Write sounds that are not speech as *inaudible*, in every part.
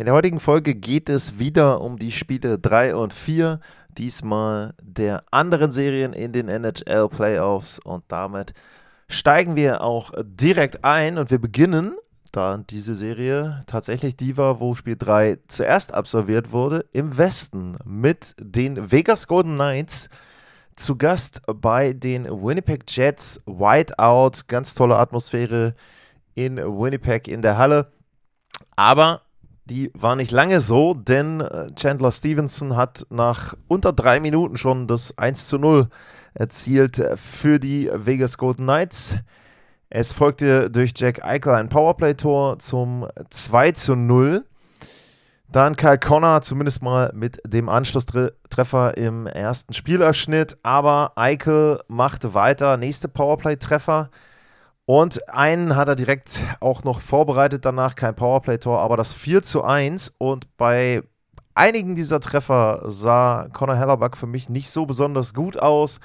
In der heutigen Folge geht es wieder um die Spiele 3 und 4, diesmal der anderen Serien in den NHL Playoffs und damit steigen wir auch direkt ein und wir beginnen, da diese Serie tatsächlich die war, wo Spiel 3 zuerst absolviert wurde, im Westen mit den Vegas Golden Knights zu Gast bei den Winnipeg Jets. Whiteout, ganz tolle Atmosphäre in Winnipeg in der Halle. Aber die war nicht lange so, denn äh, Chandler Stevenson hat nach unter drei Minuten schon das 1 zu 0 erzielt für die Vegas Golden Knights. Es folgte durch Jack Eichel ein Powerplay-Tor zum 2 zu 0. Dann Kyle Connor, zumindest mal mit dem Anschlusstreffer im ersten Spielabschnitt. Aber Eichel machte weiter. Nächste Powerplay-Treffer. Und einen hat er direkt auch noch vorbereitet danach. Kein Powerplay-Tor, aber das 4 zu 1. Und bei einigen dieser Treffer sah Connor Hellerback für mich nicht so besonders gut aus.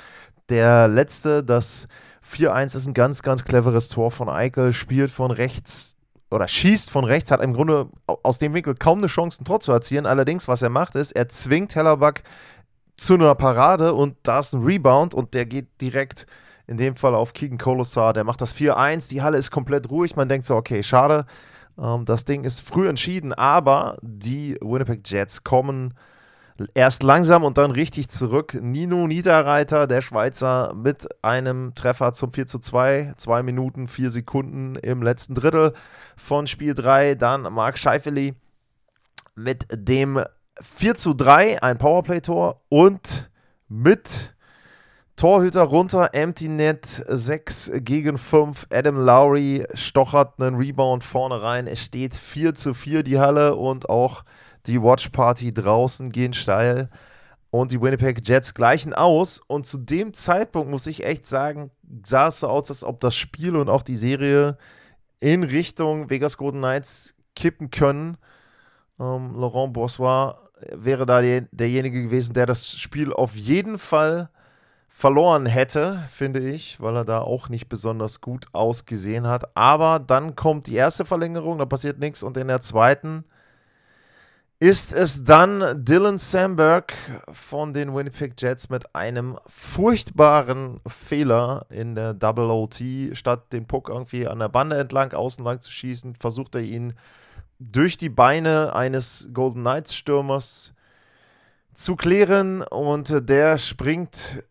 Der letzte, das 4-1, ist ein ganz, ganz cleveres Tor von Eichel. Spielt von rechts oder schießt von rechts, hat im Grunde aus dem Winkel kaum eine Chance, ein Tor zu erzielen. Allerdings, was er macht, ist, er zwingt Hellerback zu einer Parade und da ist ein Rebound und der geht direkt in dem Fall auf Keegan Kolosar. Der macht das 4-1. Die Halle ist komplett ruhig. Man denkt so, okay, schade. Ähm, das Ding ist früh entschieden, aber die Winnipeg Jets kommen erst langsam und dann richtig zurück. Nino Niederreiter, der Schweizer, mit einem Treffer zum 4 zu 2. Zwei Minuten, vier Sekunden im letzten Drittel von Spiel 3. Dann Marc Scheifeli mit dem 4 zu 3, ein Powerplay-Tor und mit Torhüter runter, Empty Net 6 gegen 5. Adam Lowry stochert einen Rebound vorne rein. Es steht 4 zu 4 die Halle und auch die Watch Party draußen gehen steil und die Winnipeg Jets gleichen aus. Und zu dem Zeitpunkt muss ich echt sagen, sah es so aus, als ob das Spiel und auch die Serie in Richtung Vegas Golden Knights kippen können. Ähm, Laurent Boursois wäre da die, derjenige gewesen, der das Spiel auf jeden Fall verloren hätte, finde ich, weil er da auch nicht besonders gut ausgesehen hat. Aber dann kommt die erste Verlängerung, da passiert nichts und in der zweiten ist es dann Dylan Sandberg von den Winnipeg Jets mit einem furchtbaren Fehler in der Double OT. Statt den Puck irgendwie an der Bande entlang, außen lang zu schießen, versucht er ihn durch die Beine eines Golden Knights Stürmers zu klären und der springt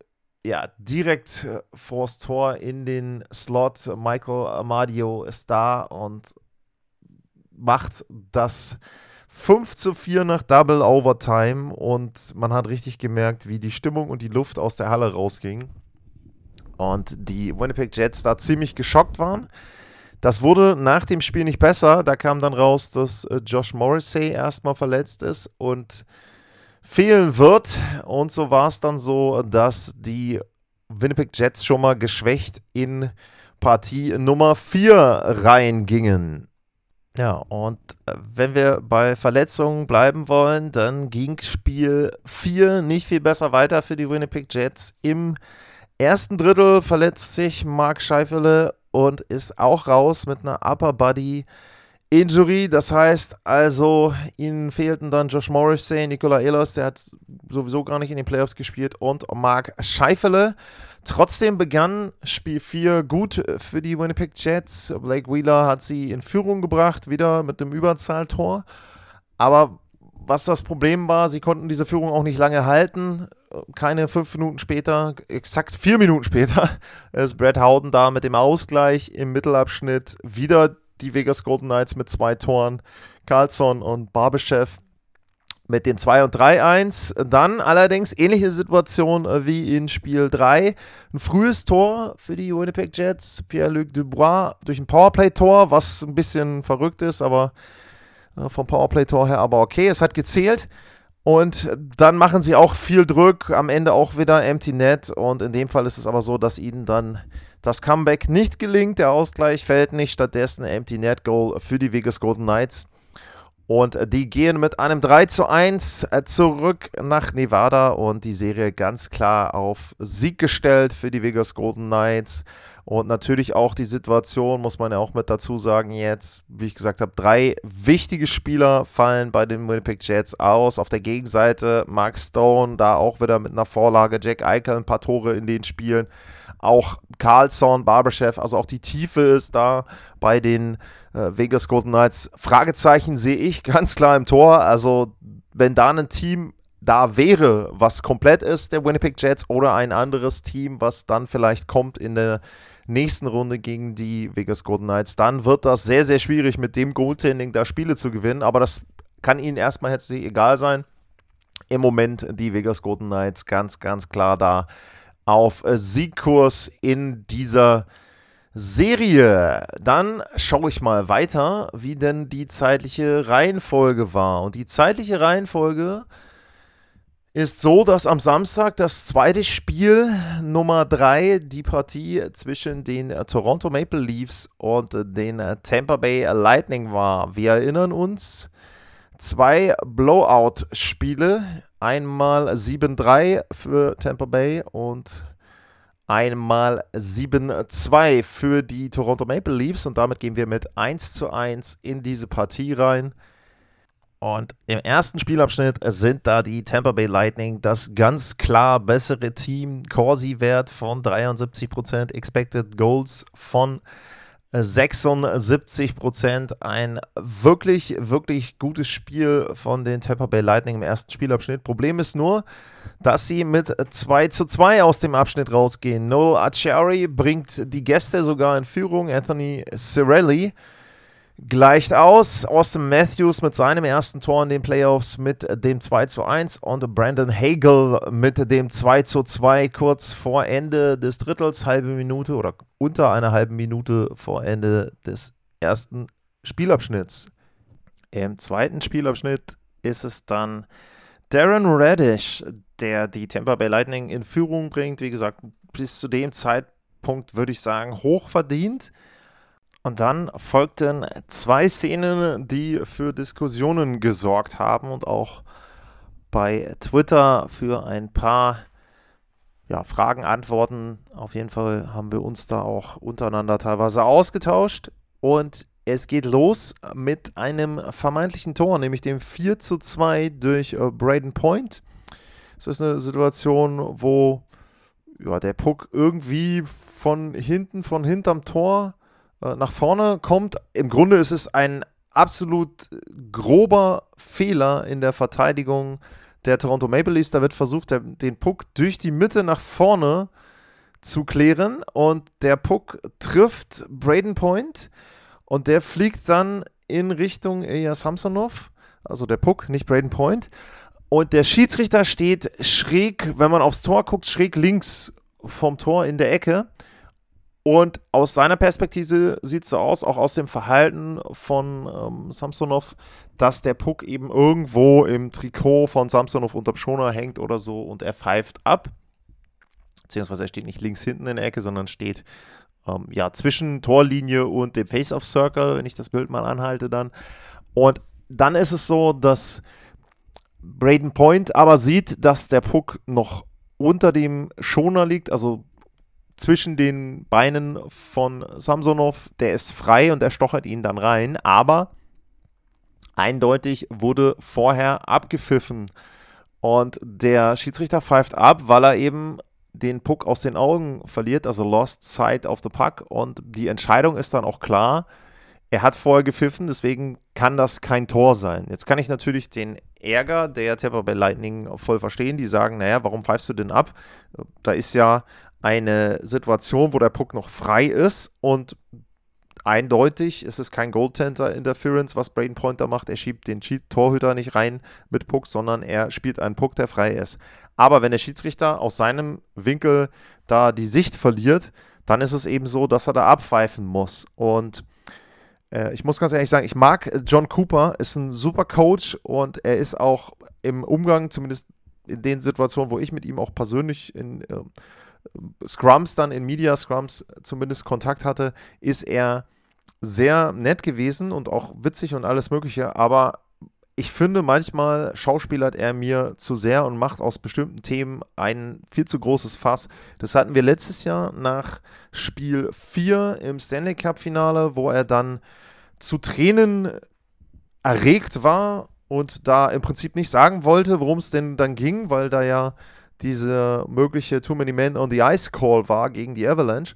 ja direkt vors Tor in den Slot. Michael Amadio ist da und macht das 5 zu 4 nach Double Overtime und man hat richtig gemerkt, wie die Stimmung und die Luft aus der Halle rausging. Und die Winnipeg Jets da ziemlich geschockt waren. Das wurde nach dem Spiel nicht besser. Da kam dann raus, dass äh, Josh Morrissey erstmal verletzt ist und fehlen wird. Und so war es dann so, dass die Winnipeg Jets schon mal geschwächt in Partie Nummer 4 reingingen. Ja, und äh, wenn wir bei Verletzungen bleiben wollen, dann ging Spiel 4 nicht viel besser weiter für die Winnipeg Jets. Im ersten Drittel verletzt sich Mark Scheifele und ist auch raus mit einer Upper Body Injury. Das heißt also, ihnen fehlten dann Josh Morrissey, Nikola Ehlers, der hat sowieso gar nicht in den Playoffs gespielt, und Mark Scheifele. Trotzdem begann Spiel 4 gut für die Winnipeg Jets. Blake Wheeler hat sie in Führung gebracht, wieder mit dem Überzahltor. Aber was das Problem war, sie konnten diese Führung auch nicht lange halten. Keine fünf Minuten später, exakt vier Minuten später, *laughs* ist Brad Howden da mit dem Ausgleich im Mittelabschnitt. Wieder die Vegas Golden Knights mit zwei Toren. Carlson und Barbeschew mit dem 2 und 3-1. Dann allerdings ähnliche Situation äh, wie in Spiel 3. Ein frühes Tor für die Winnipeg Jets. Pierre-Luc Dubois durch ein Powerplay-Tor, was ein bisschen verrückt ist, aber äh, vom Powerplay-Tor her, aber okay, es hat gezählt. Und dann machen sie auch viel Druck, am Ende auch wieder Empty Net. Und in dem Fall ist es aber so, dass ihnen dann das Comeback nicht gelingt. Der Ausgleich fällt nicht, stattdessen Empty Net Goal für die Vegas Golden Knights. Und die gehen mit einem 3 zu 1 äh, zurück nach Nevada und die Serie ganz klar auf Sieg gestellt für die Vegas Golden Knights. Und natürlich auch die Situation, muss man ja auch mit dazu sagen, jetzt, wie ich gesagt habe, drei wichtige Spieler fallen bei den Winnipeg Jets aus. Auf der Gegenseite Mark Stone, da auch wieder mit einer Vorlage, Jack Eichel ein paar Tore in den Spielen. Auch Carlson, Barberchef, also auch die Tiefe ist da bei den äh, Vegas Golden Knights. Fragezeichen sehe ich *laughs* ganz klar im Tor. Also, wenn da ein Team da wäre, was komplett ist, der Winnipeg Jets, oder ein anderes Team, was dann vielleicht kommt in der nächsten Runde gegen die Vegas Golden Knights, dann wird das sehr, sehr schwierig mit dem Goaltending da Spiele zu gewinnen. Aber das kann ihnen erstmal jetzt egal sein. Im Moment die Vegas Golden Knights ganz, ganz klar da auf Siegkurs in dieser Serie. Dann schaue ich mal weiter, wie denn die zeitliche Reihenfolge war. Und die zeitliche Reihenfolge ist so, dass am Samstag das zweite Spiel Nummer 3, die Partie zwischen den Toronto Maple Leafs und den Tampa Bay Lightning war. Wir erinnern uns, zwei Blowout-Spiele, einmal 7-3 für Tampa Bay und einmal 7-2 für die Toronto Maple Leafs und damit gehen wir mit 1 1 in diese Partie rein. Und im ersten Spielabschnitt sind da die Tampa Bay Lightning das ganz klar bessere Team. Corsi-Wert von 73%, Expected Goals von 76%. Ein wirklich, wirklich gutes Spiel von den Tampa Bay Lightning im ersten Spielabschnitt. Problem ist nur, dass sie mit 2 zu 2 aus dem Abschnitt rausgehen. Noel Acciari bringt die Gäste sogar in Führung. Anthony Cirelli gleicht aus. Austin Matthews mit seinem ersten Tor in den Playoffs mit dem 2 zu 1 und Brandon Hagel mit dem 2 zu 2 kurz vor Ende des Drittels, halbe Minute oder unter einer halben Minute vor Ende des ersten Spielabschnitts. Im zweiten Spielabschnitt ist es dann Darren Radish, der die Tampa Bay Lightning in Führung bringt. Wie gesagt, bis zu dem Zeitpunkt würde ich sagen, hoch verdient. Und dann folgten zwei Szenen, die für Diskussionen gesorgt haben und auch bei Twitter für ein paar ja, Fragen, Antworten. Auf jeden Fall haben wir uns da auch untereinander teilweise ausgetauscht. Und es geht los mit einem vermeintlichen Tor, nämlich dem 4 zu 2 durch äh, Braden Point. Das ist eine Situation, wo ja, der Puck irgendwie von hinten, von hinterm Tor äh, nach vorne kommt. Im Grunde ist es ein absolut grober Fehler in der Verteidigung der Toronto Maple Leafs. Da wird versucht, den Puck durch die Mitte nach vorne zu klären und der Puck trifft Braden Point und der fliegt dann in Richtung Ilya Samsonov, also der Puck, nicht Braden Point. Und der Schiedsrichter steht schräg, wenn man aufs Tor guckt, schräg links vom Tor in der Ecke. Und aus seiner Perspektive sieht es so aus, auch aus dem Verhalten von ähm, Samsonov, dass der Puck eben irgendwo im Trikot von Samsonov unterm Schoner hängt oder so und er pfeift ab. Beziehungsweise er steht nicht links hinten in der Ecke, sondern steht ähm, ja, zwischen Torlinie und dem Face-Off-Circle, wenn ich das Bild mal anhalte dann. Und dann ist es so, dass Braden Point aber sieht, dass der Puck noch unter dem Schoner liegt, also zwischen den Beinen von Samsonov, der ist frei und er stochert ihn dann rein, aber eindeutig wurde vorher abgepfiffen. Und der Schiedsrichter pfeift ab, weil er eben den Puck aus den Augen verliert, also Lost Sight of the Puck. Und die Entscheidung ist dann auch klar. Er hat vorher gepfiffen, deswegen kann das kein Tor sein. Jetzt kann ich natürlich den Ärger der Tampa Bay Lightning voll verstehen. Die sagen, naja, warum pfeifst du denn ab? Da ist ja eine Situation, wo der Puck noch frei ist und eindeutig ist es kein Goaltender Interference, was Braden Pointer macht. Er schiebt den Torhüter nicht rein mit Puck, sondern er spielt einen Puck, der frei ist. Aber wenn der Schiedsrichter aus seinem Winkel da die Sicht verliert, dann ist es eben so, dass er da abpfeifen muss. Und äh, ich muss ganz ehrlich sagen, ich mag John Cooper, ist ein super Coach und er ist auch im Umgang, zumindest in den Situationen, wo ich mit ihm auch persönlich in äh, Scrums dann, in Media Scrums zumindest Kontakt hatte, ist er sehr nett gewesen und auch witzig und alles Mögliche, aber ich finde, manchmal schauspielert er mir zu sehr und macht aus bestimmten Themen ein viel zu großes Fass. Das hatten wir letztes Jahr nach Spiel 4 im Stanley Cup-Finale, wo er dann zu Tränen erregt war und da im Prinzip nicht sagen wollte, worum es denn dann ging, weil da ja diese mögliche Too Many Men on the Ice Call war gegen die Avalanche.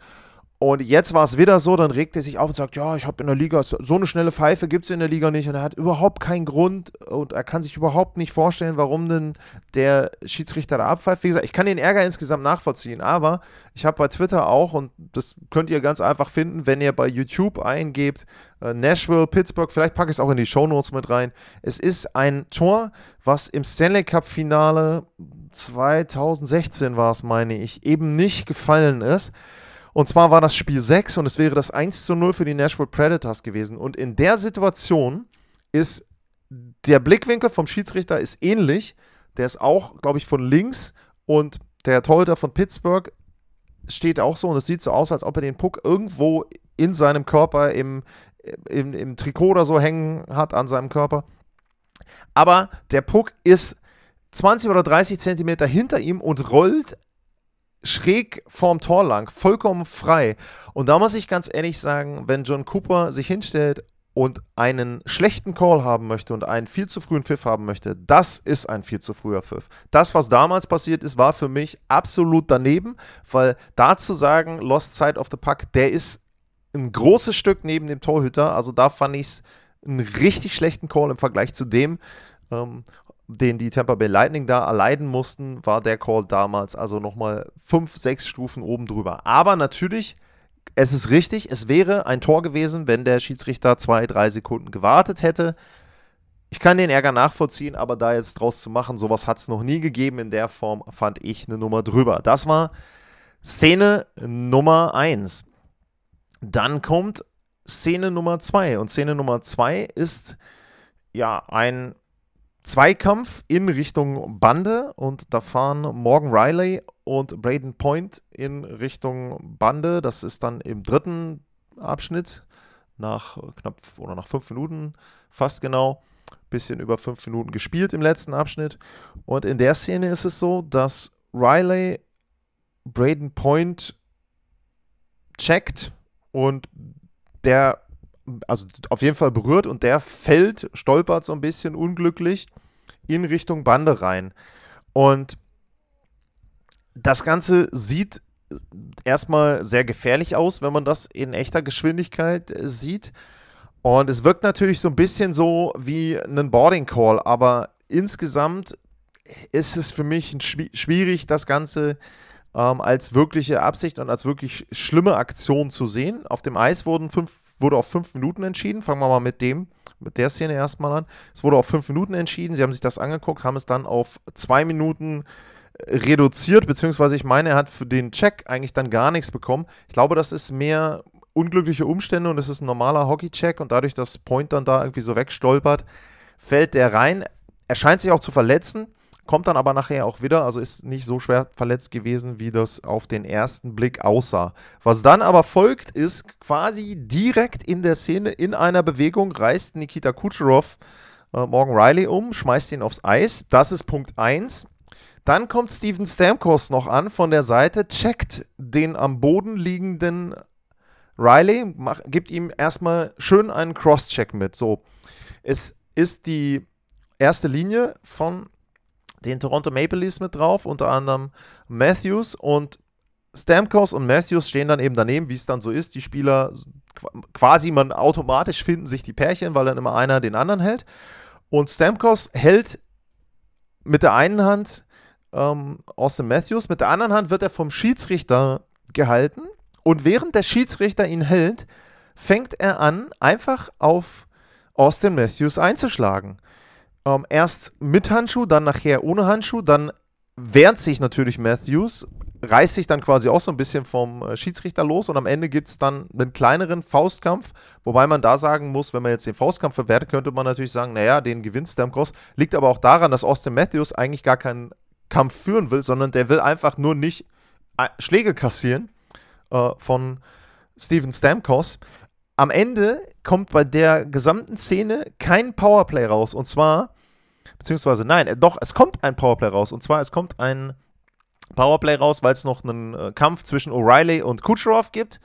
Und jetzt war es wieder so, dann regt er sich auf und sagt, ja, ich habe in der Liga, so eine schnelle Pfeife gibt es in der Liga nicht und er hat überhaupt keinen Grund und er kann sich überhaupt nicht vorstellen, warum denn der Schiedsrichter da abpfeift. Wie gesagt, ich kann den Ärger insgesamt nachvollziehen, aber ich habe bei Twitter auch, und das könnt ihr ganz einfach finden, wenn ihr bei YouTube eingebt, äh, Nashville, Pittsburgh, vielleicht packe ich es auch in die Shownotes mit rein. Es ist ein Tor, was im Stanley Cup Finale 2016 war es, meine ich, eben nicht gefallen ist. Und zwar war das Spiel 6 und es wäre das 1 zu 0 für die Nashville Predators gewesen. Und in der Situation ist der Blickwinkel vom Schiedsrichter ist ähnlich. Der ist auch, glaube ich, von links und der Torhüter von Pittsburgh steht auch so und es sieht so aus, als ob er den Puck irgendwo in seinem Körper im, im, im Trikot oder so hängen hat an seinem Körper. Aber der Puck ist 20 oder 30 Zentimeter hinter ihm und rollt schräg vorm Tor lang, vollkommen frei. Und da muss ich ganz ehrlich sagen, wenn John Cooper sich hinstellt und einen schlechten Call haben möchte und einen viel zu frühen Pfiff haben möchte, das ist ein viel zu früher Pfiff. Das, was damals passiert ist, war für mich absolut daneben, weil da zu sagen, Lost Side of the Puck, der ist ein großes Stück neben dem Torhüter. Also da fand ich es einen richtig schlechten Call im Vergleich zu dem. Ähm, den die Tampa Bay Lightning da erleiden mussten, war der Call damals also nochmal fünf, sechs Stufen oben drüber. Aber natürlich, es ist richtig, es wäre ein Tor gewesen, wenn der Schiedsrichter zwei, drei Sekunden gewartet hätte. Ich kann den Ärger nachvollziehen, aber da jetzt draus zu machen, sowas hat es noch nie gegeben in der Form, fand ich eine Nummer drüber. Das war Szene Nummer 1. Dann kommt Szene Nummer 2. Und Szene Nummer 2 ist ja ein Zweikampf in Richtung Bande und da fahren Morgan Riley und Braden Point in Richtung Bande. Das ist dann im dritten Abschnitt nach knapp oder nach fünf Minuten fast genau. Bisschen über fünf Minuten gespielt im letzten Abschnitt. Und in der Szene ist es so, dass Riley Braden Point checkt und der also auf jeden Fall berührt und der fällt, stolpert so ein bisschen unglücklich in Richtung Bande rein. Und das Ganze sieht erstmal sehr gefährlich aus, wenn man das in echter Geschwindigkeit äh, sieht. Und es wirkt natürlich so ein bisschen so wie ein Boarding Call, aber insgesamt ist es für mich schwierig, das Ganze ähm, als wirkliche Absicht und als wirklich schlimme Aktion zu sehen. Auf dem Eis wurden fünf wurde auf fünf Minuten entschieden. Fangen wir mal mit dem, mit der Szene erstmal an. Es wurde auf fünf Minuten entschieden. Sie haben sich das angeguckt, haben es dann auf zwei Minuten äh, reduziert, beziehungsweise ich meine, er hat für den Check eigentlich dann gar nichts bekommen. Ich glaube, das ist mehr unglückliche Umstände und es ist ein normaler Hockey-Check und dadurch, dass Point dann da irgendwie so wegstolpert, fällt der rein. Er scheint sich auch zu verletzen kommt dann aber nachher auch wieder, also ist nicht so schwer verletzt gewesen, wie das auf den ersten Blick aussah. Was dann aber folgt, ist quasi direkt in der Szene, in einer Bewegung, reißt Nikita Kucherov äh, Morgan Riley um, schmeißt ihn aufs Eis. Das ist Punkt 1. Dann kommt Steven Stamkos noch an von der Seite, checkt den am Boden liegenden Riley, mach, gibt ihm erstmal schön einen Cross-Check mit. So, es ist die erste Linie von den Toronto Maple Leafs mit drauf, unter anderem Matthews und Stamkos und Matthews stehen dann eben daneben, wie es dann so ist. Die Spieler quasi, man automatisch finden sich die Pärchen, weil dann immer einer den anderen hält. Und Stamkos hält mit der einen Hand ähm, Austin Matthews, mit der anderen Hand wird er vom Schiedsrichter gehalten. Und während der Schiedsrichter ihn hält, fängt er an, einfach auf Austin Matthews einzuschlagen. Ähm, erst mit Handschuh, dann nachher ohne Handschuh, dann wehrt sich natürlich Matthews, reißt sich dann quasi auch so ein bisschen vom äh, Schiedsrichter los und am Ende gibt es dann einen kleineren Faustkampf, wobei man da sagen muss, wenn man jetzt den Faustkampf verwertet, könnte man natürlich sagen, naja, den gewinnt Stamkos, liegt aber auch daran, dass Austin Matthews eigentlich gar keinen Kampf führen will, sondern der will einfach nur nicht äh, Schläge kassieren äh, von Steven Stamkos. Am Ende kommt bei der gesamten Szene kein Powerplay raus. Und zwar, beziehungsweise nein, äh, doch, es kommt ein Powerplay raus und zwar es kommt ein Powerplay raus, weil es noch einen äh, Kampf zwischen O'Reilly und Kucherov gibt.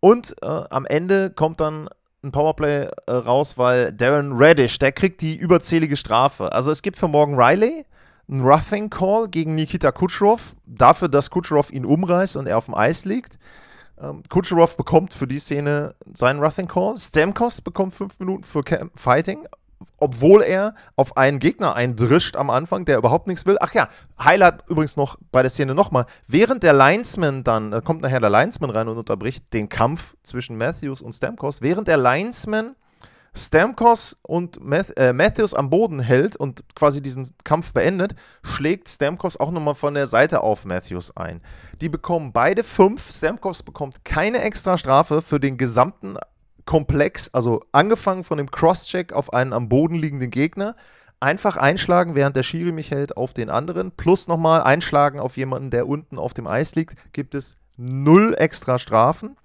Und äh, am Ende kommt dann ein Powerplay äh, raus, weil Darren Reddish, der kriegt die überzählige Strafe. Also es gibt für Morgan Riley einen Roughing Call gegen Nikita Kucherov, dafür, dass Kucherov ihn umreißt und er auf dem Eis liegt. Ähm, Kucherov bekommt für die Szene seinen Roughing Call. Stamkos bekommt fünf Minuten für Camp Fighting obwohl er auf einen Gegner eindrischt am Anfang, der überhaupt nichts will. Ach ja, Highlight übrigens noch bei der Szene nochmal. Während der Linesman dann, da kommt nachher der Linesman rein und unterbricht den Kampf zwischen Matthews und Stamkos, während der Linesman Stamkos und Math äh, Matthews am Boden hält und quasi diesen Kampf beendet, schlägt Stamkos auch nochmal von der Seite auf Matthews ein. Die bekommen beide fünf. Stamkos bekommt keine extra Strafe für den gesamten komplex, also angefangen von dem Crosscheck auf einen am Boden liegenden Gegner, einfach einschlagen, während der Schiri mich hält, auf den anderen, plus nochmal einschlagen auf jemanden, der unten auf dem Eis liegt, gibt es null extra Strafen.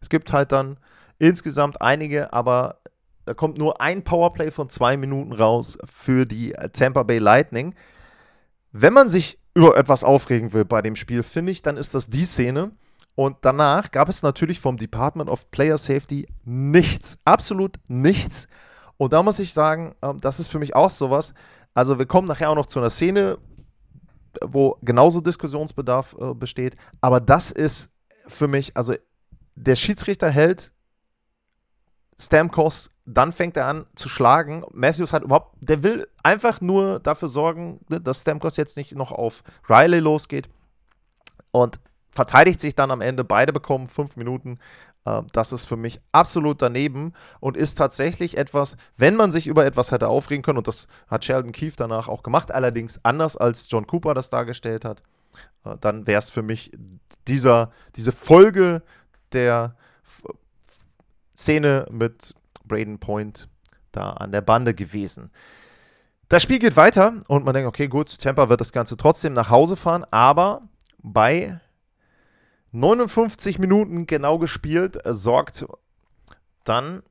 Es gibt halt dann insgesamt einige, aber da kommt nur ein Powerplay von zwei Minuten raus für die Tampa Bay Lightning. Wenn man sich über etwas aufregen will bei dem Spiel, finde ich, dann ist das die Szene, und danach gab es natürlich vom Department of Player Safety nichts, absolut nichts. Und da muss ich sagen, ähm, das ist für mich auch sowas. Also wir kommen nachher auch noch zu einer Szene, wo genauso Diskussionsbedarf äh, besteht. Aber das ist für mich, also der Schiedsrichter hält Stamkos, dann fängt er an zu schlagen. Matthews hat überhaupt, der will einfach nur dafür sorgen, ne, dass Stamkos jetzt nicht noch auf Riley losgeht. Und verteidigt sich dann am Ende. Beide bekommen fünf Minuten. Ähm, das ist für mich absolut daneben und ist tatsächlich etwas, wenn man sich über etwas hätte aufregen können, und das hat Sheldon Keefe danach auch gemacht, allerdings anders als John Cooper das dargestellt hat, äh, dann wäre es für mich dieser, diese Folge der Szene mit Braden Point da an der Bande gewesen. Das Spiel geht weiter und man denkt, okay, gut, Tampa wird das Ganze trotzdem nach Hause fahren, aber bei 59 Minuten genau gespielt, sorgt dann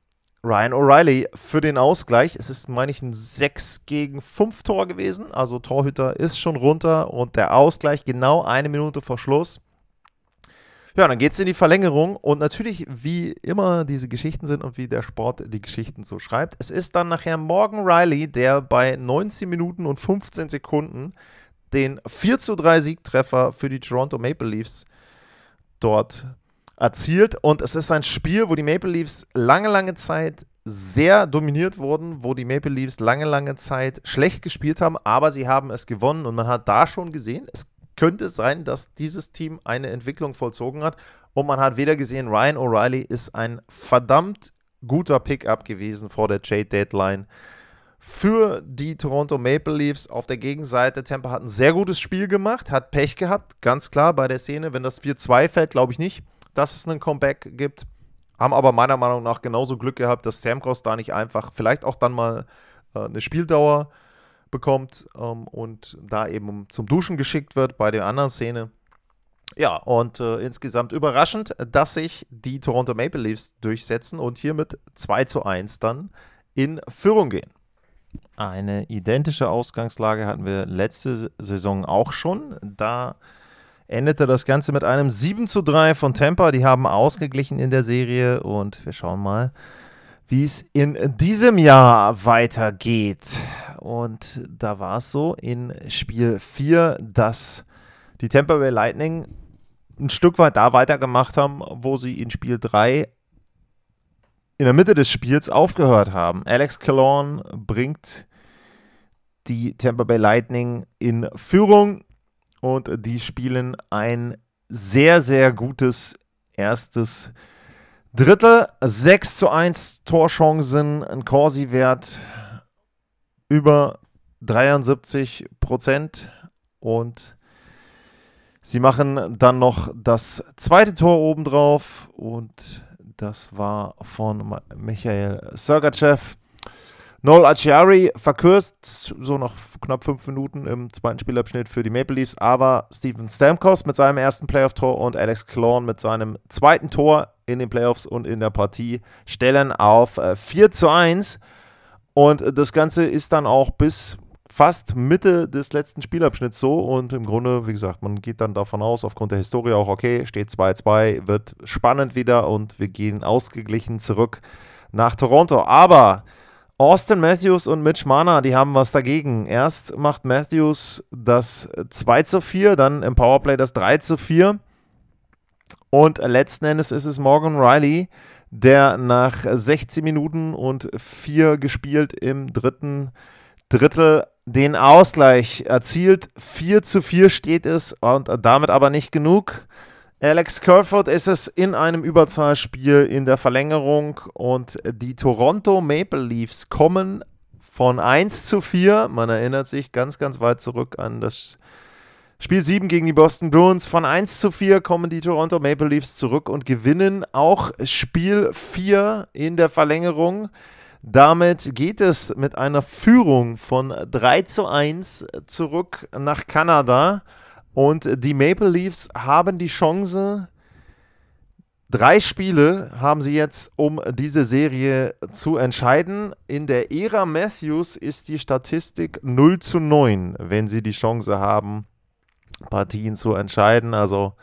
Ryan O'Reilly für den Ausgleich. Es ist, meine ich, ein 6 gegen 5 Tor gewesen. Also Torhüter ist schon runter und der Ausgleich genau eine Minute vor Schluss. Ja, dann geht es in die Verlängerung und natürlich, wie immer diese Geschichten sind und wie der Sport die Geschichten so schreibt, es ist dann nachher Morgan Riley, der bei 19 Minuten und 15 Sekunden den 4 zu 3 Siegtreffer für die Toronto Maple Leafs dort erzielt. Und es ist ein Spiel, wo die Maple Leafs lange, lange Zeit sehr dominiert wurden, wo die Maple Leafs lange, lange Zeit schlecht gespielt haben, aber sie haben es gewonnen. Und man hat da schon gesehen, es könnte sein, dass dieses Team eine Entwicklung vollzogen hat. Und man hat wieder gesehen, Ryan O'Reilly ist ein verdammt guter Pickup gewesen vor der Trade Deadline für die Toronto Maple Leafs. Auf der Gegenseite, Tampa hat ein sehr gutes Spiel gemacht, hat Pech gehabt, ganz klar bei der Szene. Wenn das 4-2 fällt, glaube ich nicht, dass es einen Comeback gibt. Haben aber meiner Meinung nach genauso Glück gehabt, dass Stamkos da nicht einfach vielleicht auch dann mal äh, eine Spieldauer bekommt ähm, und da eben zum Duschen geschickt wird bei der anderen Szene. Ja, und äh, insgesamt überraschend, dass sich die Toronto Maple Leafs durchsetzen und hier mit 2 zu 1 dann in Führung gehen. Eine identische Ausgangslage hatten wir letzte Saison auch schon. Da endete das Ganze mit einem 7 zu 3 von Tampa. Die haben ausgeglichen in der Serie und wir schauen mal, wie es in diesem Jahr weitergeht. Und da war es so in Spiel 4, dass die Tampa Bay Lightning ein Stück weit da weitergemacht haben, wo sie in Spiel 3 in der Mitte des Spiels aufgehört haben. Alex Killorn bringt die Tampa Bay Lightning in Führung und die spielen ein sehr, sehr gutes erstes Drittel. 6 zu 1 Torchancen, ein Corsi-Wert über 73 Prozent und Sie machen dann noch das zweite Tor obendrauf und das war von Michael Sergachev. Noel Achiari verkürzt so noch knapp fünf Minuten im zweiten Spielabschnitt für die Maple Leafs, aber Steven Stamkos mit seinem ersten Playoff-Tor und Alex Klorn mit seinem zweiten Tor in den Playoffs und in der Partie stellen auf 4 äh, zu 1. Und das Ganze ist dann auch bis fast Mitte des letzten Spielabschnitts so. Und im Grunde, wie gesagt, man geht dann davon aus, aufgrund der Historie auch, okay, steht 2-2, wird spannend wieder und wir gehen ausgeglichen zurück nach Toronto. Aber Austin Matthews und Mitch Mana, die haben was dagegen. Erst macht Matthews das 2 zu 4, dann im Powerplay das 3 zu 4. Und letzten Endes ist es Morgan Riley, der nach 16 Minuten und 4 gespielt im dritten Drittel den Ausgleich erzielt. 4 zu 4 steht es und damit aber nicht genug. Alex Kerfoot ist es in einem Überzahlspiel in der Verlängerung und die Toronto Maple Leafs kommen von 1 zu 4. Man erinnert sich ganz, ganz weit zurück an das Spiel 7 gegen die Boston Bruins. Von 1 zu 4 kommen die Toronto Maple Leafs zurück und gewinnen auch Spiel 4 in der Verlängerung. Damit geht es mit einer Führung von 3 zu 1 zurück nach Kanada. Und die Maple Leafs haben die Chance, drei Spiele haben sie jetzt, um diese Serie zu entscheiden. In der Ära Matthews ist die Statistik 0 zu 9, wenn sie die Chance haben, Partien zu entscheiden. Also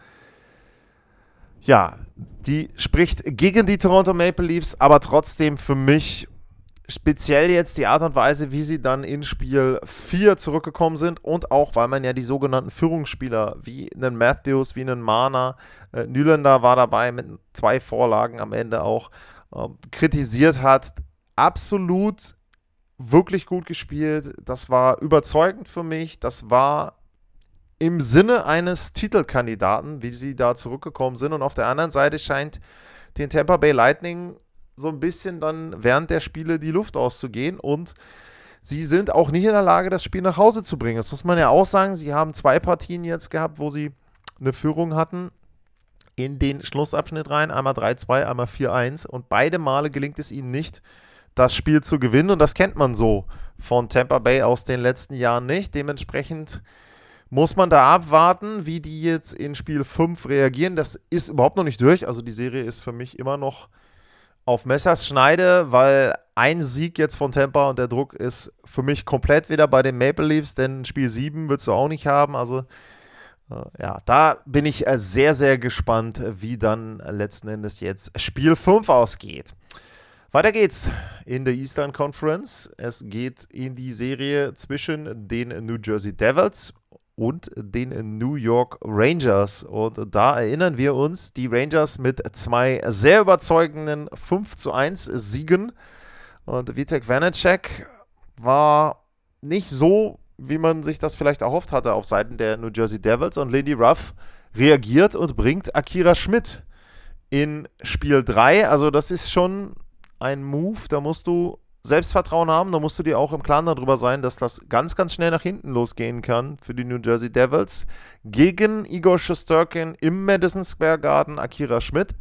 ja, die spricht gegen die Toronto Maple Leafs, aber trotzdem für mich speziell jetzt die Art und Weise, wie sie dann in Spiel 4 zurückgekommen sind und auch, weil man ja die sogenannten Führungsspieler wie einen Matthews, wie einen Mana, äh, Nylander war dabei mit zwei Vorlagen am Ende auch, äh, kritisiert hat. Absolut wirklich gut gespielt. Das war überzeugend für mich. Das war im Sinne eines Titelkandidaten, wie sie da zurückgekommen sind. Und auf der anderen Seite scheint den Tampa Bay Lightning so ein bisschen dann während der Spiele die Luft auszugehen und sie sind auch nicht in der Lage, das Spiel nach Hause zu bringen. Das muss man ja auch sagen. Sie haben zwei Partien jetzt gehabt, wo sie eine Führung hatten in den Schlussabschnitt rein. Einmal 3-2, einmal 4-1 und beide Male gelingt es ihnen nicht, das Spiel zu gewinnen und das kennt man so von Tampa Bay aus den letzten Jahren nicht. Dementsprechend muss man da abwarten, wie die jetzt in Spiel 5 reagieren. Das ist überhaupt noch nicht durch. Also die Serie ist für mich immer noch auf Messers Schneide, weil ein Sieg jetzt von Tampa und der Druck ist für mich komplett wieder bei den Maple Leafs, denn Spiel 7 willst du auch nicht haben. Also äh, ja, da bin ich äh, sehr, sehr gespannt, wie dann letzten Endes jetzt Spiel 5 ausgeht. Weiter geht's in der Eastern Conference. Es geht in die Serie zwischen den New Jersey Devils und den New York Rangers. Und da erinnern wir uns, die Rangers mit zwei sehr überzeugenden 5 zu 1 Siegen. Und Vitek Vanacek war nicht so, wie man sich das vielleicht erhofft hatte auf Seiten der New Jersey Devils. Und Lindy Ruff reagiert und bringt Akira Schmidt in Spiel 3. Also das ist schon ein Move, da musst du Selbstvertrauen haben, da musst du dir auch im Klaren darüber sein, dass das ganz, ganz schnell nach hinten losgehen kann für die New Jersey Devils. Gegen Igor Shosturkin im Madison Square Garden, Akira Schmidt.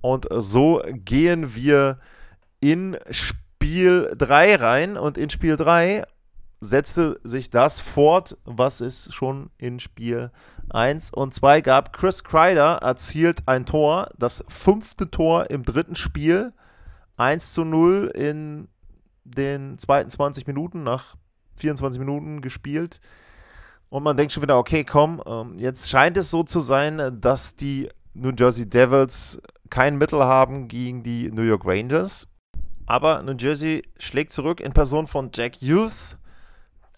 Und so gehen wir in Spiel 3 rein. Und in Spiel 3 setzte sich das fort, was es schon in Spiel 1 und 2 gab. Chris Kreider erzielt ein Tor, das fünfte Tor im dritten Spiel 1 zu 0 in den zweiten 20 Minuten, nach 24 Minuten gespielt. Und man denkt schon wieder, okay, komm, ähm, jetzt scheint es so zu sein, dass die New Jersey Devils kein Mittel haben gegen die New York Rangers. Aber New Jersey schlägt zurück in Person von Jack Hughes.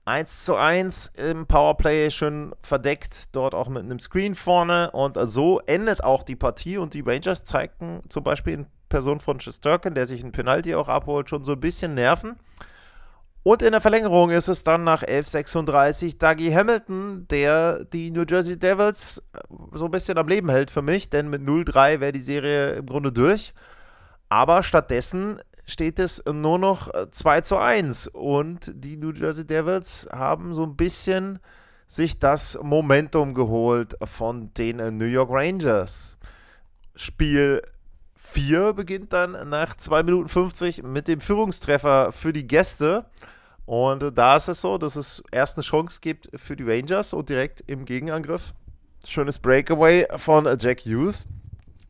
1 zu 1 im Powerplay schön verdeckt, dort auch mit einem Screen vorne. Und so endet auch die Partie. Und die Rangers zeigten zum Beispiel in Person von Shesterkin, der sich ein Penalty auch abholt, schon so ein bisschen nerven. Und in der Verlängerung ist es dann nach 11:36 Dougie Hamilton, der die New Jersey Devils äh, so ein bisschen am Leben hält für mich, denn mit 0-3 wäre die Serie im Grunde durch. Aber stattdessen steht es nur noch 2 äh, zu 1 und die New Jersey Devils haben so ein bisschen sich das Momentum geholt von den New York Rangers. Spiel 4 beginnt dann nach 2 Minuten 50 mit dem Führungstreffer für die Gäste. Und da ist es so, dass es erst eine Chance gibt für die Rangers und direkt im Gegenangriff. Schönes Breakaway von Jack Hughes.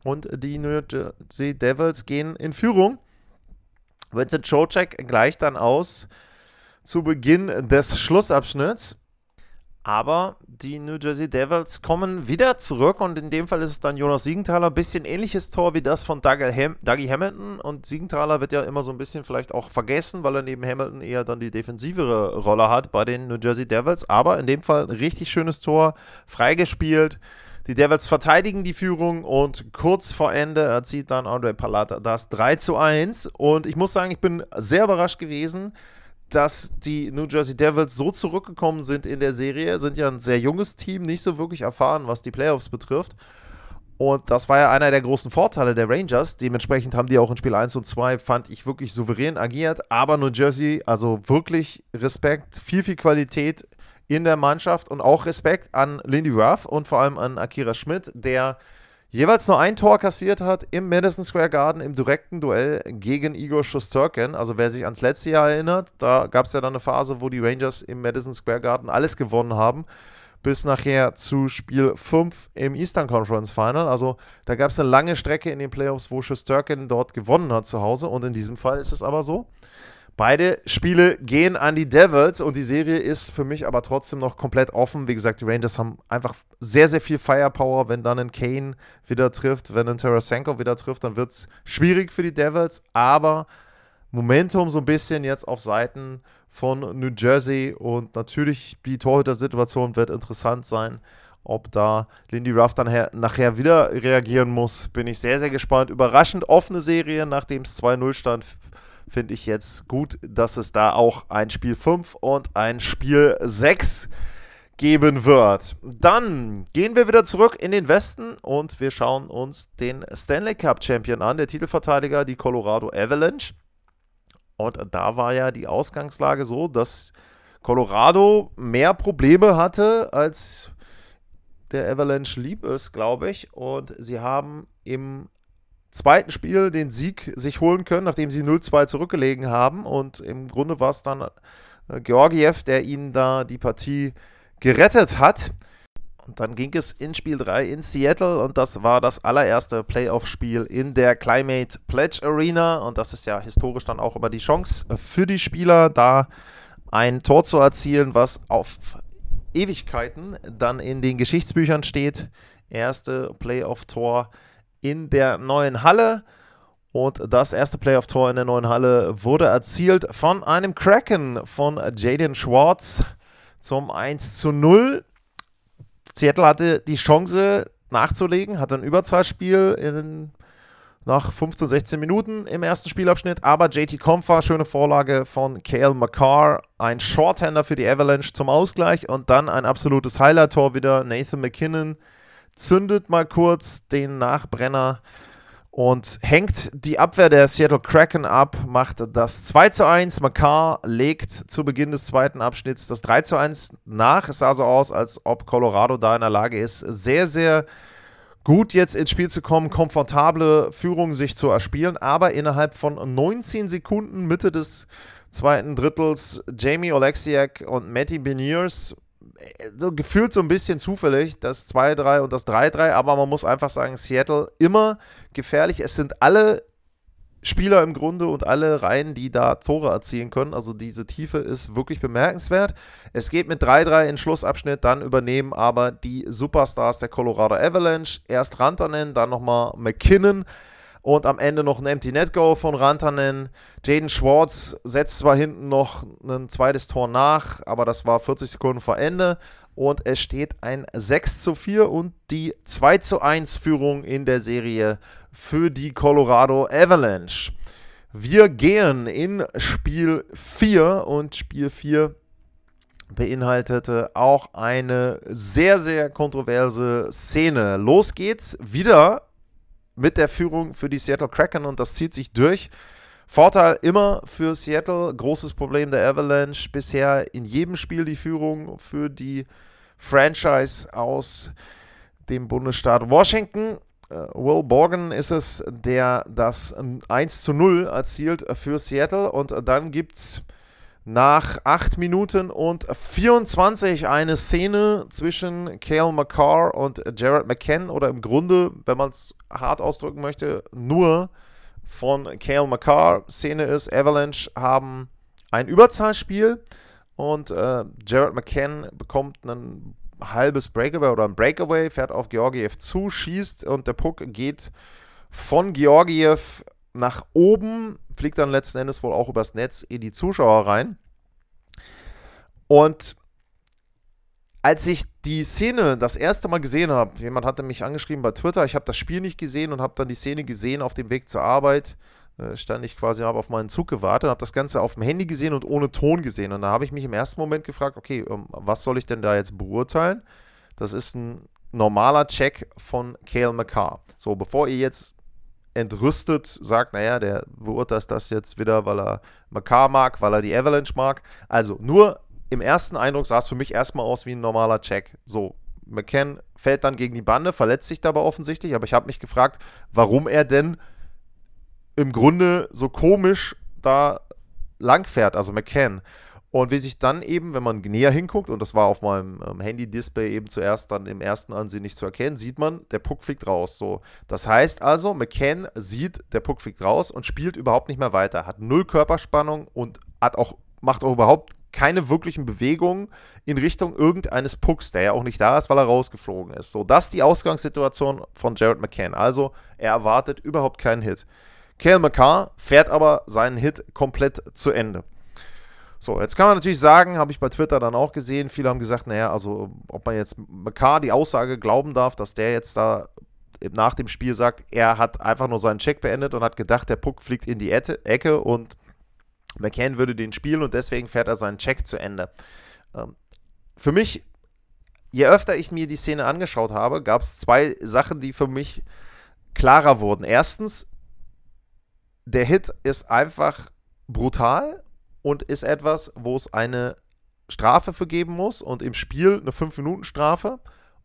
Und die New Jersey Devils gehen in Führung. Vincent Trocek gleicht dann aus zu Beginn des Schlussabschnitts. Aber die New Jersey Devils kommen wieder zurück und in dem Fall ist es dann Jonas Siegenthaler. Bisschen ähnliches Tor wie das von Ham Dougie Hamilton. Und Siegenthaler wird ja immer so ein bisschen vielleicht auch vergessen, weil er neben Hamilton eher dann die defensivere Rolle hat bei den New Jersey Devils. Aber in dem Fall ein richtig schönes Tor, freigespielt. Die Devils verteidigen die Führung und kurz vor Ende erzielt dann Andre Palata das 3 zu 1. Und ich muss sagen, ich bin sehr überrascht gewesen, dass die New Jersey Devils so zurückgekommen sind in der Serie, sind ja ein sehr junges Team, nicht so wirklich erfahren, was die Playoffs betrifft. Und das war ja einer der großen Vorteile der Rangers. Dementsprechend haben die auch in Spiel 1 und 2, fand ich, wirklich souverän agiert. Aber New Jersey, also wirklich Respekt, viel, viel Qualität in der Mannschaft und auch Respekt an Lindy Ruff und vor allem an Akira Schmidt, der jeweils nur ein Tor kassiert hat im Madison Square Garden im direkten Duell gegen Igor Shosturkin. Also wer sich ans letzte Jahr erinnert, da gab es ja dann eine Phase, wo die Rangers im Madison Square Garden alles gewonnen haben, bis nachher zu Spiel 5 im Eastern Conference Final. Also da gab es eine lange Strecke in den Playoffs, wo Shosturkin dort gewonnen hat zu Hause. Und in diesem Fall ist es aber so, Beide Spiele gehen an die Devils und die Serie ist für mich aber trotzdem noch komplett offen. Wie gesagt, die Rangers haben einfach sehr, sehr viel Firepower. Wenn dann ein Kane wieder trifft, wenn ein Tarasenko wieder trifft, dann wird es schwierig für die Devils. Aber Momentum so ein bisschen jetzt auf Seiten von New Jersey und natürlich die Torhüter-Situation wird interessant sein. Ob da Lindy Ruff dann nachher wieder reagieren muss, bin ich sehr, sehr gespannt. Überraschend offene Serie, nachdem es 2-0 stand finde ich jetzt gut, dass es da auch ein Spiel 5 und ein Spiel 6 geben wird. Dann gehen wir wieder zurück in den Westen und wir schauen uns den Stanley Cup Champion an, der Titelverteidiger, die Colorado Avalanche. Und da war ja die Ausgangslage so, dass Colorado mehr Probleme hatte, als der Avalanche lieb ist, glaube ich. Und sie haben im zweiten Spiel den Sieg sich holen können, nachdem sie 0-2 zurückgelegen haben. Und im Grunde war es dann äh, Georgiev, der ihnen da die Partie gerettet hat. Und dann ging es in Spiel 3 in Seattle und das war das allererste Playoff-Spiel in der Climate Pledge Arena. Und das ist ja historisch dann auch immer die Chance für die Spieler, da ein Tor zu erzielen, was auf Ewigkeiten dann in den Geschichtsbüchern steht. Erste Playoff-Tor in der neuen Halle. Und das erste Playoff-Tor in der neuen Halle wurde erzielt von einem Kraken von Jaden Schwartz zum 1 zu 0. Seattle hatte die Chance nachzulegen, hatte ein Überzahlspiel in, nach 15, 16 Minuten im ersten Spielabschnitt, aber JT Comfer, schöne Vorlage von Kale McCarr, ein Shorthander für die Avalanche zum Ausgleich und dann ein absolutes Highlight-Tor wieder, Nathan McKinnon zündet mal kurz den Nachbrenner und hängt die Abwehr der Seattle Kraken ab, macht das 2 zu 1. Makar legt zu Beginn des zweiten Abschnitts das 3 zu 1 nach. Es sah so aus, als ob Colorado da in der Lage ist, sehr, sehr gut jetzt ins Spiel zu kommen, komfortable Führung sich zu erspielen, aber innerhalb von 19 Sekunden Mitte des zweiten Drittels Jamie Oleksiak und Matty Beniers so gefühlt so ein bisschen zufällig, das 2-3 und das 3-3, aber man muss einfach sagen, Seattle immer gefährlich. Es sind alle Spieler im Grunde und alle Reihen, die da Tore erzielen können. Also diese Tiefe ist wirklich bemerkenswert. Es geht mit 3-3 in Schlussabschnitt, dann übernehmen aber die Superstars der Colorado Avalanche. Erst Rantanen, dann nochmal McKinnon und am Ende noch ein Empty Net Go von Rantanen. Jaden Schwartz setzt zwar hinten noch ein zweites Tor nach, aber das war 40 Sekunden vor Ende und es steht ein 6 zu 4 und die 2 zu 1 Führung in der Serie für die Colorado Avalanche. Wir gehen in Spiel 4 und Spiel 4 beinhaltete auch eine sehr, sehr kontroverse Szene. Los geht's wieder mit der Führung für die Seattle Kraken und das zieht sich durch. Vorteil immer für Seattle, großes Problem der Avalanche, bisher in jedem Spiel die Führung für die Franchise aus dem Bundesstaat Washington. Äh, Will Borgen ist es, der das 1 zu 0 erzielt für Seattle. Und dann gibt es nach 8 Minuten und 24 eine Szene zwischen Cale McCarr und Jared McKen. Oder im Grunde, wenn man es hart ausdrücken möchte, nur von Cale McCarr. Szene ist, Avalanche haben ein Überzahlspiel und äh, Jared McKen bekommt einen halbes Breakaway oder ein Breakaway, fährt auf Georgiev zu, schießt und der Puck geht von Georgiev nach oben, fliegt dann letzten Endes wohl auch übers Netz in die Zuschauer rein. Und als ich die Szene das erste Mal gesehen habe, jemand hatte mich angeschrieben bei Twitter, ich habe das Spiel nicht gesehen und habe dann die Szene gesehen auf dem Weg zur Arbeit äh, stand ich quasi, habe auf meinen Zug gewartet und habe das Ganze auf dem Handy gesehen und ohne Ton gesehen. Und da habe ich mich im ersten Moment gefragt, okay, ähm, was soll ich denn da jetzt beurteilen? Das ist ein normaler Check von Kale McCarr. So, bevor ihr jetzt entrüstet sagt, naja, der beurteilt das jetzt wieder, weil er McCarr mag, weil er die Avalanche mag. Also nur im ersten Eindruck sah es für mich erstmal aus wie ein normaler Check. So, McCann fällt dann gegen die Bande, verletzt sich dabei offensichtlich, aber ich habe mich gefragt, warum er denn im Grunde so komisch da langfährt, also McCann. Und wie sich dann eben, wenn man näher hinguckt, und das war auf meinem ähm, Handy-Display eben zuerst dann im ersten Ansehen nicht zu erkennen, sieht man, der Puck fliegt raus. So. Das heißt also, McCann sieht, der Puck fliegt raus und spielt überhaupt nicht mehr weiter. Hat null Körperspannung und hat auch, macht auch überhaupt keine wirklichen Bewegungen in Richtung irgendeines Pucks, der ja auch nicht da ist, weil er rausgeflogen ist. So, das ist die Ausgangssituation von Jared McCann. Also, er erwartet überhaupt keinen Hit. Kale McCarr fährt aber seinen Hit komplett zu Ende. So, jetzt kann man natürlich sagen, habe ich bei Twitter dann auch gesehen, viele haben gesagt, naja, also ob man jetzt McCarr die Aussage glauben darf, dass der jetzt da nach dem Spiel sagt, er hat einfach nur seinen Check beendet und hat gedacht, der Puck fliegt in die Ecke und McCann würde den spielen und deswegen fährt er seinen Check zu Ende. Ähm, für mich, je öfter ich mir die Szene angeschaut habe, gab es zwei Sachen, die für mich klarer wurden. Erstens, der Hit ist einfach brutal und ist etwas, wo es eine Strafe für geben muss und im Spiel eine 5-Minuten-Strafe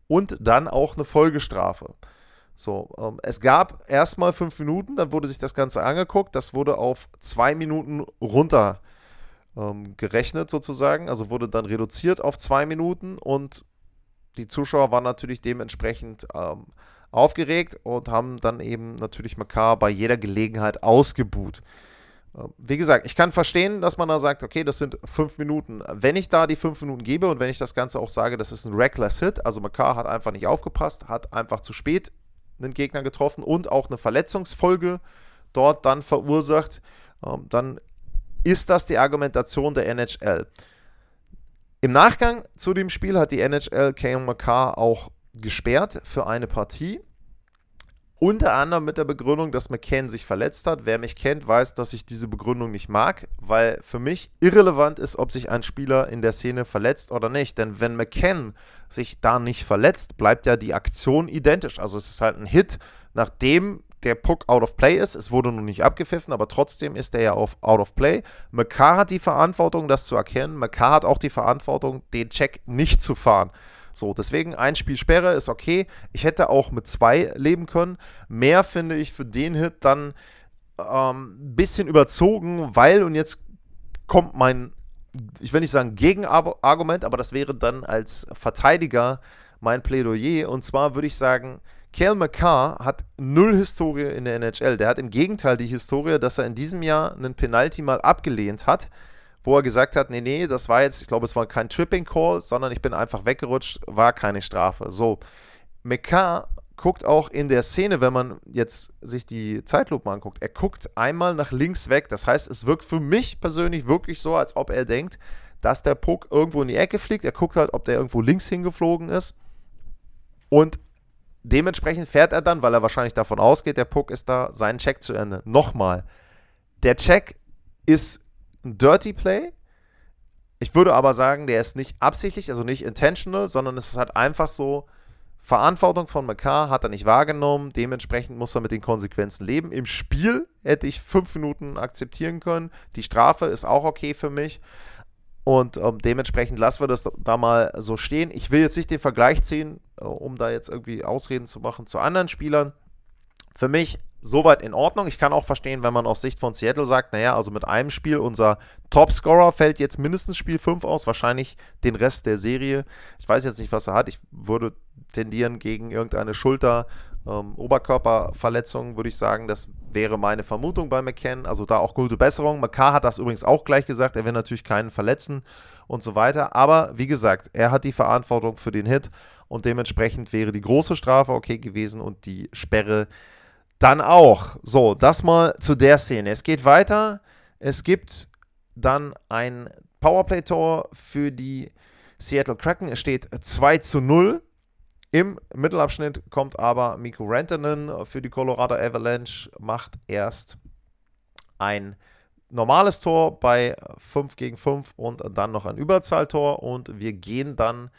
und dann auch eine Folgestrafe. So, ähm, es gab erstmal 5 Minuten, dann wurde sich das Ganze angeguckt, das wurde auf 2 Minuten runter ähm, gerechnet sozusagen, also wurde dann reduziert auf 2 Minuten und die Zuschauer waren natürlich dementsprechend ähm, aufgeregt und haben dann eben natürlich Makar bei jeder Gelegenheit ausgebuht. Ähm, wie gesagt, ich kann verstehen, dass man da sagt, okay, das sind fünf Minuten. Wenn ich da die fünf Minuten gebe und wenn ich das Ganze auch sage, das ist ein reckless Hit, also Makar hat einfach nicht aufgepasst, hat einfach zu spät einen Gegner getroffen und auch eine Verletzungsfolge dort dann verursacht, ähm, dann ist das die Argumentation der NHL. Im Nachgang zu dem Spiel hat die NHL Kale McCarr auch gesperrt für eine Partie. Unter anderem mit der Begründung, dass McCann sich verletzt hat. Wer mich kennt, weiß, dass ich diese Begründung nicht mag, weil für mich irrelevant ist, ob sich ein Spieler in der Szene verletzt oder nicht. Denn wenn McCann sich da nicht verletzt, bleibt ja die Aktion identisch. Also es ist halt ein Hit, nachdem der Puck out of play ist. Es wurde nun nicht abgepfiffen, aber trotzdem ist er ja auf out of play. McCarr hat die Verantwortung, das zu erkennen. McCarr hat auch die Verantwortung, den Check nicht zu fahren. So, deswegen ein Spiel Sperre ist okay. Ich hätte auch mit zwei leben können. Mehr finde ich für den Hit dann ein ähm, bisschen überzogen, weil, und jetzt kommt mein, ich will nicht sagen Gegenargument, aber das wäre dann als Verteidiger mein Plädoyer. Und zwar würde ich sagen, Kel McCarr hat null Historie in der NHL. Der hat im Gegenteil die Historie, dass er in diesem Jahr einen Penalty mal abgelehnt hat wo er gesagt hat, nee, nee, das war jetzt, ich glaube, es war kein Tripping Call, sondern ich bin einfach weggerutscht, war keine Strafe. So, McCarr guckt auch in der Szene, wenn man jetzt sich die Zeitlupe anguckt, er guckt einmal nach links weg. Das heißt, es wirkt für mich persönlich wirklich so, als ob er denkt, dass der Puck irgendwo in die Ecke fliegt. Er guckt halt, ob der irgendwo links hingeflogen ist. Und dementsprechend fährt er dann, weil er wahrscheinlich davon ausgeht, der Puck ist da, seinen Check zu Ende. Nochmal, der Check ist ein Dirty Play. Ich würde aber sagen, der ist nicht absichtlich, also nicht intentional, sondern es ist halt einfach so, Verantwortung von McCarr hat er nicht wahrgenommen, dementsprechend muss er mit den Konsequenzen leben. Im Spiel hätte ich fünf Minuten akzeptieren können. Die Strafe ist auch okay für mich. Und ähm, dementsprechend lassen wir das da mal so stehen. Ich will jetzt nicht den Vergleich ziehen, äh, um da jetzt irgendwie Ausreden zu machen zu anderen Spielern. Für mich soweit in Ordnung. Ich kann auch verstehen, wenn man aus Sicht von Seattle sagt, naja, also mit einem Spiel, unser Topscorer fällt jetzt mindestens Spiel 5 aus, wahrscheinlich den Rest der Serie. Ich weiß jetzt nicht, was er hat. Ich würde tendieren gegen irgendeine Schulter- ähm, Oberkörperverletzung, würde ich sagen. Das wäre meine Vermutung bei McCann. Also da auch gute Besserung. McCarr hat das übrigens auch gleich gesagt. Er will natürlich keinen verletzen und so weiter. Aber wie gesagt, er hat die Verantwortung für den Hit und dementsprechend wäre die große Strafe okay gewesen und die Sperre dann auch. So, das mal zu der Szene. Es geht weiter. Es gibt dann ein Powerplay-Tor für die Seattle Kraken. Es steht 2 zu 0. Im Mittelabschnitt kommt aber Miko Rantanen für die Colorado Avalanche, macht erst ein normales Tor bei 5 gegen 5 und dann noch ein Überzahltor und wir gehen dann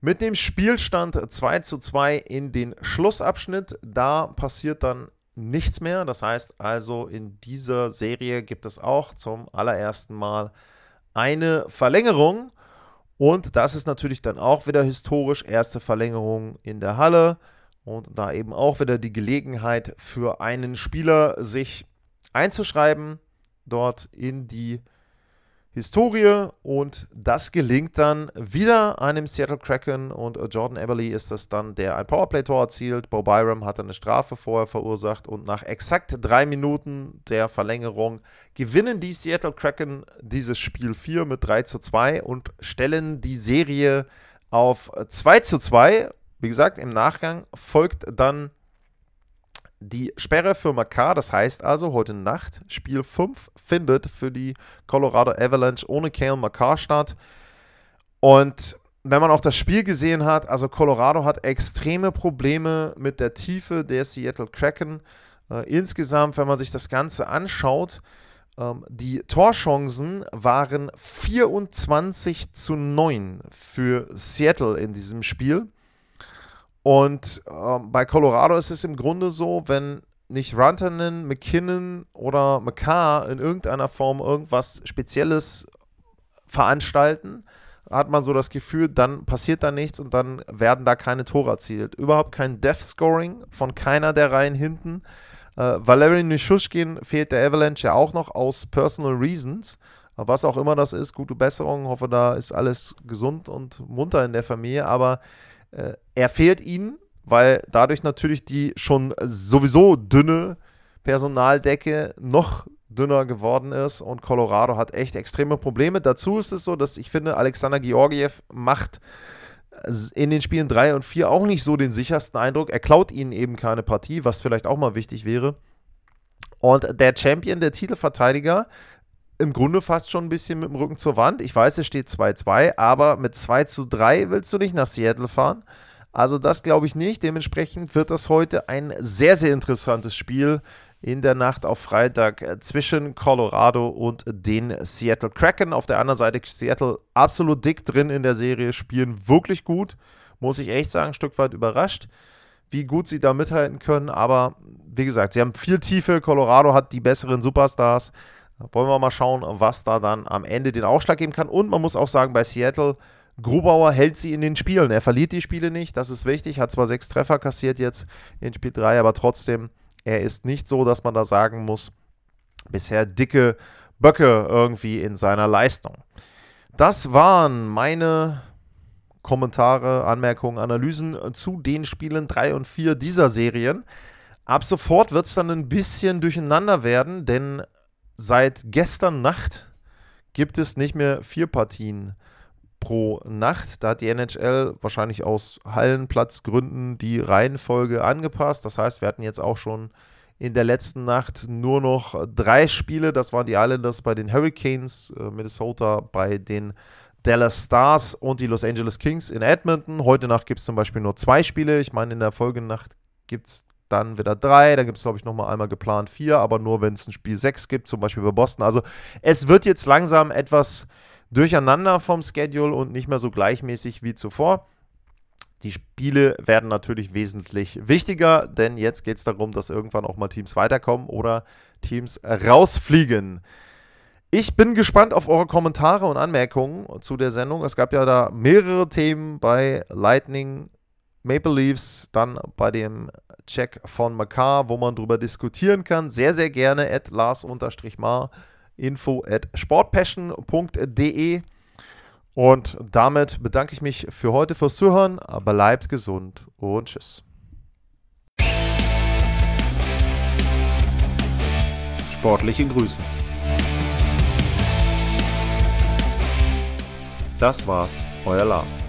mit dem Spielstand 2 zu 2 in den Schlussabschnitt. Da passiert dann nichts mehr. Das heißt also, in dieser Serie gibt es auch zum allerersten Mal eine Verlängerung. Und das ist natürlich dann auch wieder historisch. Erste Verlängerung in der Halle und da eben auch wieder die Gelegenheit für einen Spieler, sich einzuschreiben dort in die Historie und das gelingt dann wieder einem Seattle Kraken und Jordan Eberly ist das dann, der ein Powerplay-Tor erzielt. Bo Byram hat eine Strafe vorher verursacht und nach exakt drei Minuten der Verlängerung gewinnen die Seattle Kraken dieses Spiel 4 mit 3 zu 2 und stellen die Serie auf 2 zu 2. Wie gesagt, im Nachgang folgt dann die Sperre für Makar, das heißt also, heute Nacht Spiel 5 findet für die Colorado Avalanche ohne Kale Makar statt. Und wenn man auch das Spiel gesehen hat, also Colorado hat extreme Probleme mit der Tiefe der Seattle Kraken. Äh, insgesamt, wenn man sich das Ganze anschaut, ähm, die Torchancen waren 24 zu 9 für Seattle in diesem Spiel. Und äh, bei Colorado ist es im Grunde so, wenn nicht Rantanen, McKinnon oder McCarr in irgendeiner Form irgendwas Spezielles veranstalten, hat man so das Gefühl, dann passiert da nichts und dann werden da keine Tore erzielt. Überhaupt kein Death Scoring von keiner der Reihen hinten. Äh, Valery Nishushkin fehlt der Avalanche ja auch noch aus Personal Reasons. Was auch immer das ist, gute Besserung. Hoffe, da ist alles gesund und munter in der Familie. Aber er fehlt ihnen, weil dadurch natürlich die schon sowieso dünne Personaldecke noch dünner geworden ist und Colorado hat echt extreme Probleme. Dazu ist es so, dass ich finde, Alexander Georgiev macht in den Spielen 3 und 4 auch nicht so den sichersten Eindruck. Er klaut ihnen eben keine Partie, was vielleicht auch mal wichtig wäre. Und der Champion, der Titelverteidiger, im Grunde fast schon ein bisschen mit dem Rücken zur Wand. Ich weiß, es steht 2-2, aber mit 2 zu 3 willst du nicht nach Seattle fahren. Also das glaube ich nicht. Dementsprechend wird das heute ein sehr, sehr interessantes Spiel in der Nacht auf Freitag äh, zwischen Colorado und den Seattle Kraken. Auf der anderen Seite Seattle absolut dick drin in der Serie, spielen wirklich gut. Muss ich echt sagen, ein Stück weit überrascht, wie gut sie da mithalten können. Aber wie gesagt, sie haben viel Tiefe. Colorado hat die besseren Superstars. Wollen wir mal schauen, was da dann am Ende den Ausschlag geben kann. Und man muss auch sagen, bei Seattle, Grubauer hält sie in den Spielen. Er verliert die Spiele nicht, das ist wichtig. Hat zwar sechs Treffer kassiert jetzt in Spiel 3, aber trotzdem, er ist nicht so, dass man da sagen muss, bisher dicke Böcke irgendwie in seiner Leistung. Das waren meine Kommentare, Anmerkungen, Analysen zu den Spielen 3 und 4 dieser Serien. Ab sofort wird es dann ein bisschen durcheinander werden, denn Seit gestern Nacht gibt es nicht mehr vier Partien pro Nacht. Da hat die NHL wahrscheinlich aus Hallenplatzgründen die Reihenfolge angepasst. Das heißt, wir hatten jetzt auch schon in der letzten Nacht nur noch drei Spiele. Das waren die Islanders bei den Hurricanes, äh, Minnesota bei den Dallas Stars und die Los Angeles Kings in Edmonton. Heute Nacht gibt es zum Beispiel nur zwei Spiele. Ich meine, in der Folgenacht gibt es dann wieder drei, dann gibt es, glaube ich, nochmal einmal geplant vier, aber nur, wenn es ein Spiel sechs gibt, zum Beispiel bei Boston. Also es wird jetzt langsam etwas durcheinander vom Schedule und nicht mehr so gleichmäßig wie zuvor. Die Spiele werden natürlich wesentlich wichtiger, denn jetzt geht es darum, dass irgendwann auch mal Teams weiterkommen oder Teams rausfliegen. Ich bin gespannt auf eure Kommentare und Anmerkungen zu der Sendung. Es gab ja da mehrere Themen bei Lightning, Maple Leafs, dann bei dem Check von Makar, wo man drüber diskutieren kann. Sehr, sehr gerne at Lars-Mar, info at sportpassion.de. Und damit bedanke ich mich für heute fürs Zuhören. Bleibt gesund und tschüss. Sportliche Grüße. Das war's, euer Lars.